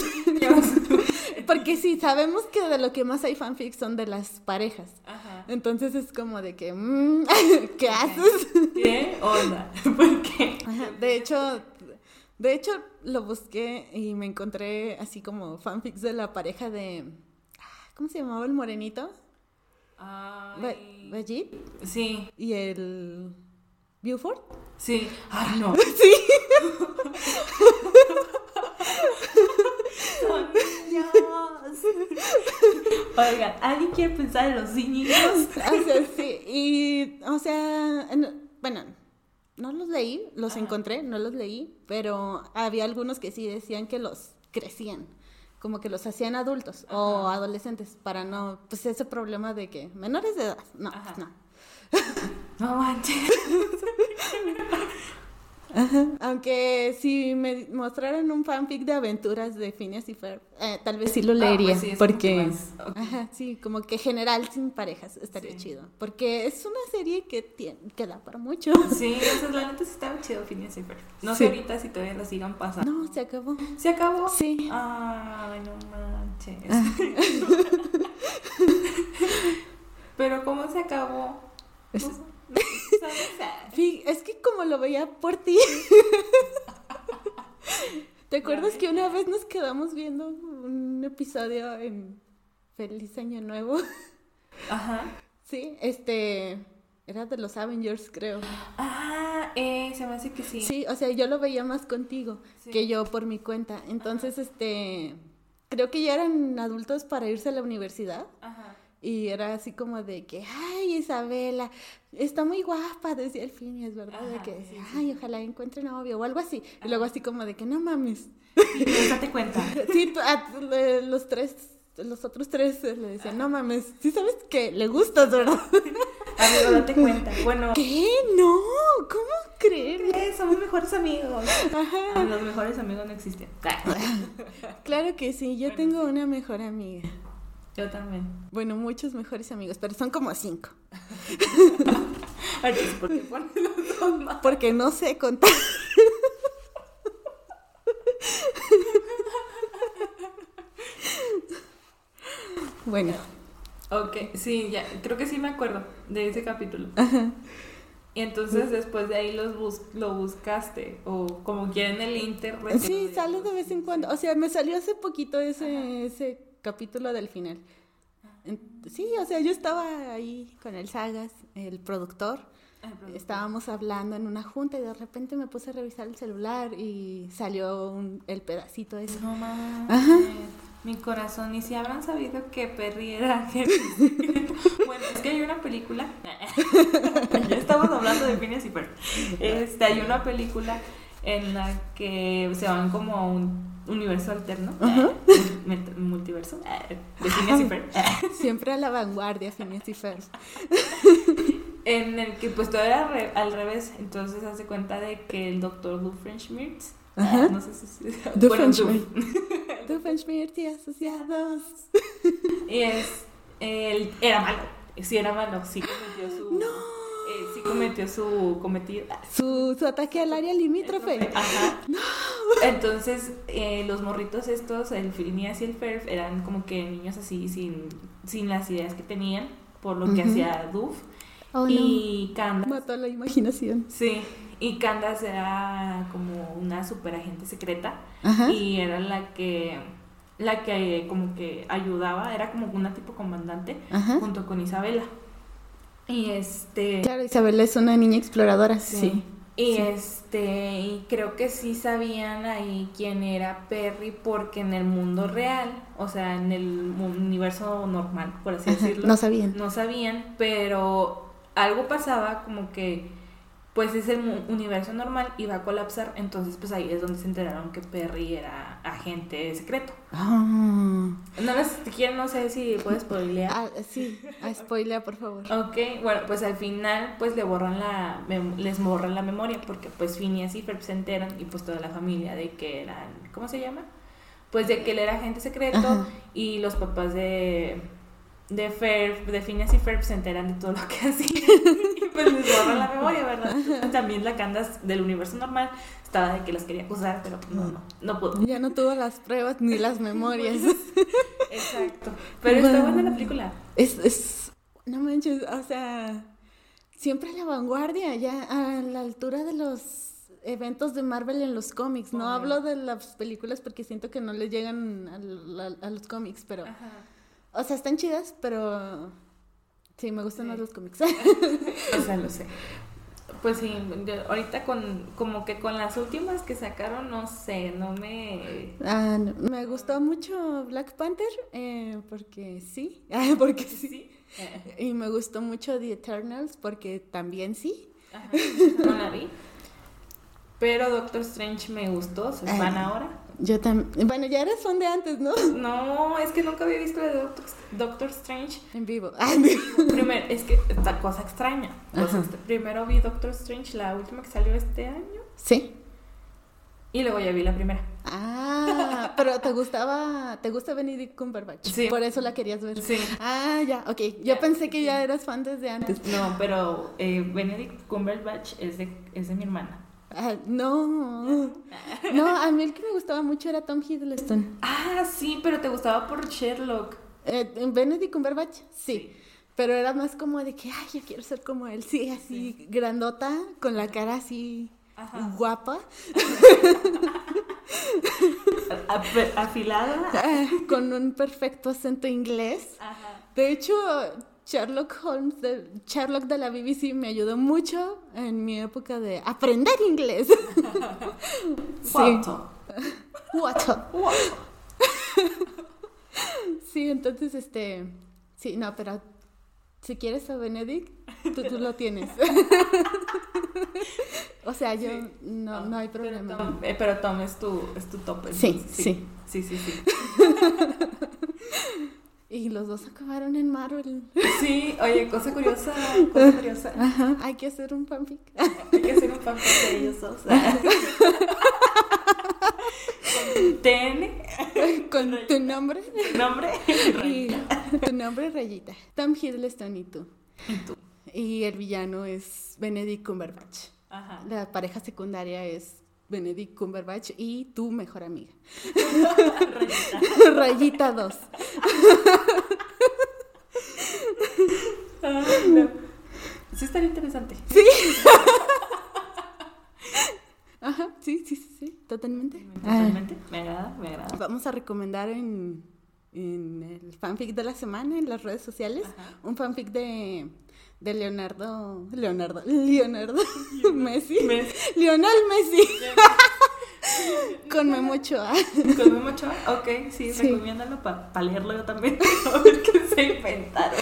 Porque sí, sabemos que de lo que más hay fanfics son de las parejas.
Ajá.
Entonces es como de que, mm, ¿qué haces?
¿Qué onda? ¿Por qué?
Ajá, De hecho, de hecho lo busqué y me encontré así como fanfics de la pareja de, ah, ¿cómo se llamaba el morenito? Bajit
Sí,
y el Buford.
sí. Ay, no.
Sí.
Son niños. Oigan, ¿alguien quiere pensar en los niños?
O sea, sí, y, o sea, en- bueno, no los leí, los
Ajá.
encontré, no los leí, pero había algunos que sí decían que los crecían, como que los hacían adultos o adolescentes para no, pues ese problema de que menores de edad, no,
Ajá.
no.
No manches.
Aunque si me mostraran un fanfic de aventuras de Phineas y Ferb, eh, tal vez sí lo
Ah,
leería,
pues sí, es como
porque. Ajá, sí, como que general sin parejas estaría
Sí.
chido, porque es una serie que tiene, que da para mucho.
Sí, o sea, la neta sí estaba chido Phineas y Ferb. No
Sí.
sé ahorita si todavía lo sigan pasando.
No, se acabó.
¿Se acabó?
Sí.
Ay, no manches. Pero ¿cómo se acabó?
Es- Es que como lo veía por ti. ¿Te acuerdas que una vez nos quedamos viendo un episodio en Feliz Año Nuevo?
Ajá.
Sí, este era de los Avengers, creo.
Ah, eh, se me hace que sí.
Sí, o sea, yo lo veía más contigo
Sí.
que yo por mi cuenta. Entonces, este creo que ya eran adultos para irse a la universidad.
Ajá.
Y era así como de que, ay, Isabela, está muy guapa, decía el fin, y es verdad, de que,
sí, sí.
ay, ojalá encuentre novio o algo así. Y luego así como de que, no mames.
Pues, date cuenta.
Sí, a- los tres, los otros tres eh, le decían, no mames, sí sabes que le gustas, ¿verdad?
Amigo, date cuenta. Bueno,
¿Qué? No, ¿cómo creer?
¿qué? Somos mejores amigos. Ah,
Ajá.
Los mejores amigos no existen.
Claro que sí, yo
Bueno,
tengo una mejor amiga.
Yo también.
Bueno, muchos mejores amigos, pero son como cinco.
Pues, ¿por qué pones los dos más?
Porque no sé contar. Bueno,
Ok, sí, ya, creo que sí me acuerdo de ese capítulo. Y entonces después de ahí los bus lo buscaste, o como quiera en el inter.
sí, sale de vez en cuando. O sea, me salió hace poquito ese, ese capítulo del final. Sí, o sea, yo estaba ahí con el Sagas, el productor. Estábamos hablando en una junta y de repente me puse a revisar el celular y salió un- el pedacito ese.
No mames. Mi corazón, y si habrán sabido que Perry era bueno, es que hay una película. ya estamos hablando de Phineas y Ferb. Este, hay una película en la que se van como a un universo alterno. Multiverso. De Phineas y Ferb.
Siempre a la vanguardia, Phineas y Ferb.
En el que pues todo era re- al revés, entonces hace cuenta de que el doctor Doofenshmirtz,
Ajá.
no sé si bueno,
Doofenshmirtz.
Doof,
Doofenshmirtz y asociados.
y es, él era malo, sí era malo, sí cometió su, eh, sí cometió su cometido,
Su, su ataque al área limítrofe.
Ajá. Entonces, eh, los morritos estos, el Phineas y el Ferb, eran como que niños así, sin, sin las ideas que tenían, por lo que hacía Doof.
Oh, no.
y Candace
Mató la imaginación.
Sí, y Candace era como una super agente secreta
Ajá.
y era la que la que como que ayudaba, era como una tipo comandante
Ajá.
junto con Isabela. Y este
Claro, Isabela es una niña exploradora.
sí.
Sí.
Y
sí.
este y creo que sí sabían ahí quién era Perry porque en el mundo real, o sea, en el universo normal, por así decirlo,
No sabían.
no sabían, pero algo pasaba como que pues ese mu- universo normal iba a colapsar, entonces pues ahí es donde se enteraron que Perry era agente secreto. No les quiero, no sé si puedes spoilear.
Ah, sí, ah, spoilea, por favor.
Ok, bueno, pues al final pues le borran la les borran la memoria porque pues Phineas y Ferb se enteran y pues toda la familia de que eran, ¿cómo se llama? Pues de que él era agente secreto
Ajá.
y los papás de de Ferb, de Phineas y Ferb se enteran de todo lo que hacían pues les borran la memoria, ¿verdad? También la Candace del universo normal estaba de que las quería acusar, pero pues, no, no, no pudo.
Ya no tuvo las pruebas ni las memorias.
Exacto. Pero está buena la película.
Es, es, no manches, o sea, siempre a la vanguardia, ya a la altura de los eventos de Marvel en los cómics. No hablo de las películas porque siento que no les llegan a, los cómics, pero,
Ajá.
o sea, están chidas, pero sí, me gustan
Sí.
más los cómics.
O sea, lo sé. Pues sí, ahorita con como que con las últimas que sacaron, no sé, no me
Ah, no, me gustó mucho Black Panther, eh, porque sí, ah, porque sí. Y me gustó mucho The Eternals, porque también sí.
Ajá, no la vi. Pero Doctor Strange me gustó, soy fan ahora.
Yo también. Bueno, ya eres fan de antes, ¿no?
No, es que nunca había visto de Doctor, Doctor Strange.
En vivo.
Ah, en vivo. Primero, es que esta cosa extraña. primero vi Doctor Strange, la última que salió este año.
Sí.
Y luego ya vi la primera.
Ah, pero te gustaba, te gusta Benedict Cumberbatch. Sí. Por eso la querías ver.
Sí.
Ah, ya, ok. Yo pensé que ya eras fan desde antes.
No, pero eh, Benedict Cumberbatch es de, es de mi hermana.
Ah, no. No, a mí el que me gustaba mucho era Tom Hiddleston.
Ah, sí, pero te gustaba por Sherlock.
Eh, Benedict Cumberbatch, sí. Pero era más como de que, ay, yo quiero ser como él. Sí, así, grandota, con la cara así guapa.
Afilada.
Ah, con un perfecto acento inglés. De hecho, Sherlock Holmes, de, Sherlock de la BBC me ayudó mucho en mi época de aprender inglés.
sí.
sí, entonces, este, sí, no, pero si quieres a Benedict, tú, tú lo tienes. o sea, yo no, no hay problema.
Pero Tom, es, tu, es tu tope.
Sí, sí.
Sí, sí, sí.
Y los dos acabaron en Marvel.
Sí, oye, cosa curiosa, cosa curiosa.
Ajá, hay que hacer un fanfic.
Hay que hacer un fanfic de ellos dos. Con TN.
Con tu nombre.
Nombre.
Y tu nombre, Rayita. Tom Hiddleston y tú.
Y tú.
Y el villano es Benedict Cumberbatch.
Ajá.
La pareja secundaria es Benedict Cumberbatch y tu mejor amiga.
Rayita.
Rayita 2.
Ah, no. Sí, estaría interesante.
Sí. Ajá, sí, sí, sí, sí, totalmente.
Totalmente, me agrada, me agrada.
Vamos a recomendar en, en el fanfic de la semana, en las redes sociales, un fanfic de de Leonardo, Leonardo, Leonardo Messi, Lionel Messi. Con Memo Ochoa.
Con Memo Ochoa, ok, sí, recomiéndalo para leerlo yo también. A ver qué se inventaron.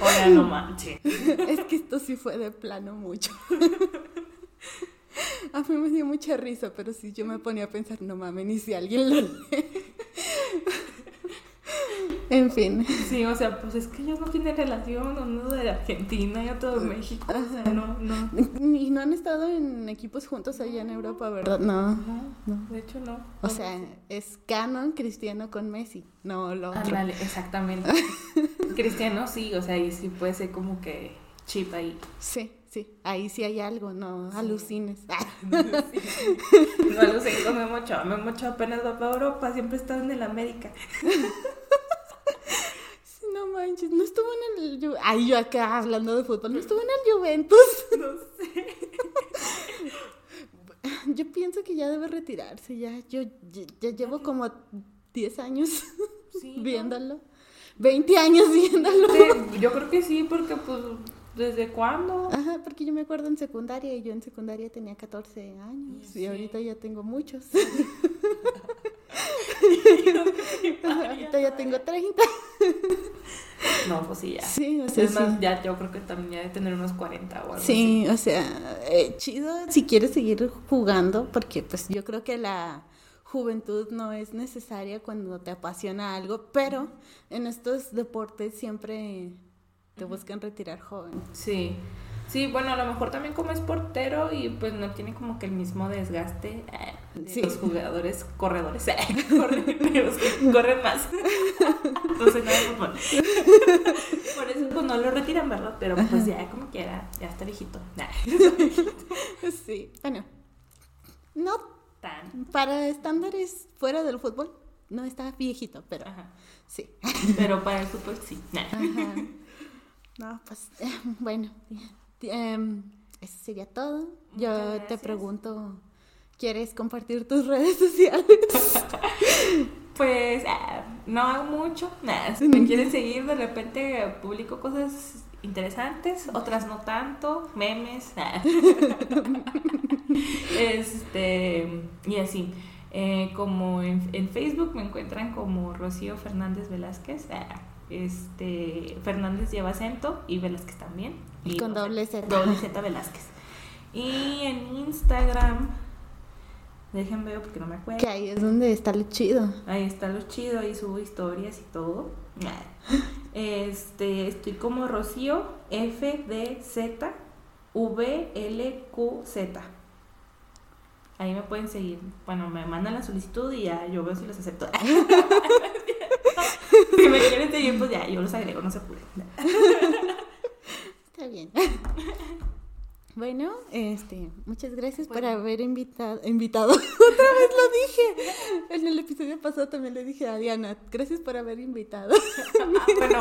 Oiga, no manches.
Es que esto sí fue de plano mucho. A mí me dio mucha risa, pero sí yo me ponía a pensar, no mames, ni si alguien lo lee. En fin.
Sí, o sea, pues es que ellos no tienen relación, uno de Argentina y otro de México. O sea, no, no.
Y no han estado en equipos juntos allá en Europa, ¿verdad?
No. No, de hecho no.
O sea, es canon cristiano con Messi, no lo otro.
Ándale, exactamente. cristiano sí, o sea, ahí sí puede ser como que chip ahí.
Sí. Sí, ahí sí hay algo, no alucines.
No alucines con Memo Ochoa. Memo Ochoa apenas va para Europa, siempre está en el América.
no manches, no estuvo en el. Ay, yo acá hablando de fútbol, no estuvo en el Juventus.
No sé.
Yo pienso que ya debe retirarse, ya. Yo ya, llevo como 10 años viéndolo. 20 años viéndolo.
yo creo que sí, porque pues ¿Desde cuándo?
Ajá, porque yo me acuerdo en secundaria y yo en secundaria tenía 14 años y ahorita ya tengo muchos. ahorita ya tengo 30.
No, pues sí, ya.
Sí, o sea,
es más, ya yo creo que también ya de tener unos 40 o algo
Sí, o sea, eh, chido si quieres seguir jugando, porque pues yo creo que la juventud no es necesaria cuando te apasiona algo, pero en estos deportes siempre te buscan retirar joven.
Sí. Sí, bueno, a lo mejor también como es portero y pues no tiene como que el mismo desgaste eh, de los jugadores corredores, eh, corren, corren más. Entonces no fútbol. Por eso pues no lo retiran, ¿verdad? Pero pues ya como quiera, ya está viejito.
sí, bueno. No
tan.
Para estándares fuera del fútbol, no está viejito, pero sí.
Pero para el fútbol sí. Ajá.
No, pues bueno, em, eso sería todo. Yo te pregunto, ¿quieres compartir tus redes sociales?
pues ah, no hago mucho. si me quieren seguir, de repente publico cosas interesantes, otras no tanto, memes. este, y así. Eh, como en, en, Facebook me encuentran como Rocío Fernández Velázquez. Este Fernández lleva acento y Velázquez también.
Y con doble Z.
Doble Z Velázquez. Y en Instagram, déjenme ver porque no me acuerdo.
Que ahí es donde está lo chido.
Ahí está lo chido, ahí subo historias y todo. Este, estoy como Rocío FDZ VLQZ. Ahí me pueden seguir. Bueno, me mandan la solicitud y ya yo veo si los acepto. si me quieren seguir, pues ya, yo los agrego, no se apuren.
Está bien. Bueno, este, muchas gracias por haber invitado, invitado. Otra vez lo dije. En el episodio pasado también le dije a Diana, gracias por haber invitado.
ah, bueno.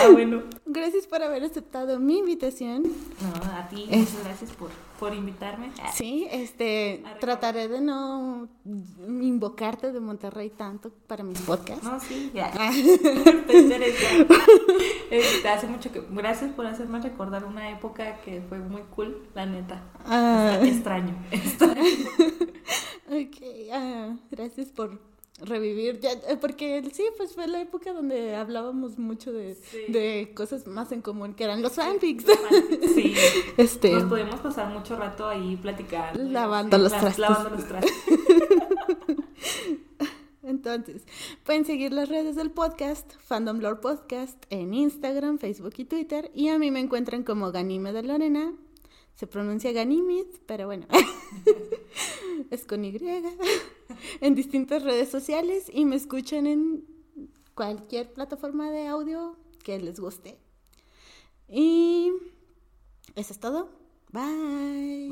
ah, bueno.
Gracias por haber aceptado mi invitación.
No, a ti, muchas gracias por, por invitarme.
Sí, este, trataré de no invocarte de Monterrey tanto para mis podcasts.
No, sí. Te interesa. Este, hace mucho que, gracias por hacerme recordar una época que fue muy cool, la neta. Ah. Extraño, extraño.
ok, ah, gracias por revivir, ya, eh, porque sí, pues fue la época donde hablábamos mucho de, de cosas más en común, que eran los fanfics.
Sí, este, nos podemos pasar mucho rato ahí platicando.
Lavando los trastos.
Lavando los trastos.
Entonces, pueden seguir las redes del podcast, Fandom Lore Podcast, en Instagram, Facebook y Twitter. Y a mí me encuentran como Ganime de Lorena. Se pronuncia Ganimid, pero bueno, es con Y. en distintas redes sociales y me escuchan en cualquier plataforma de audio que les guste. Y eso es todo. Bye.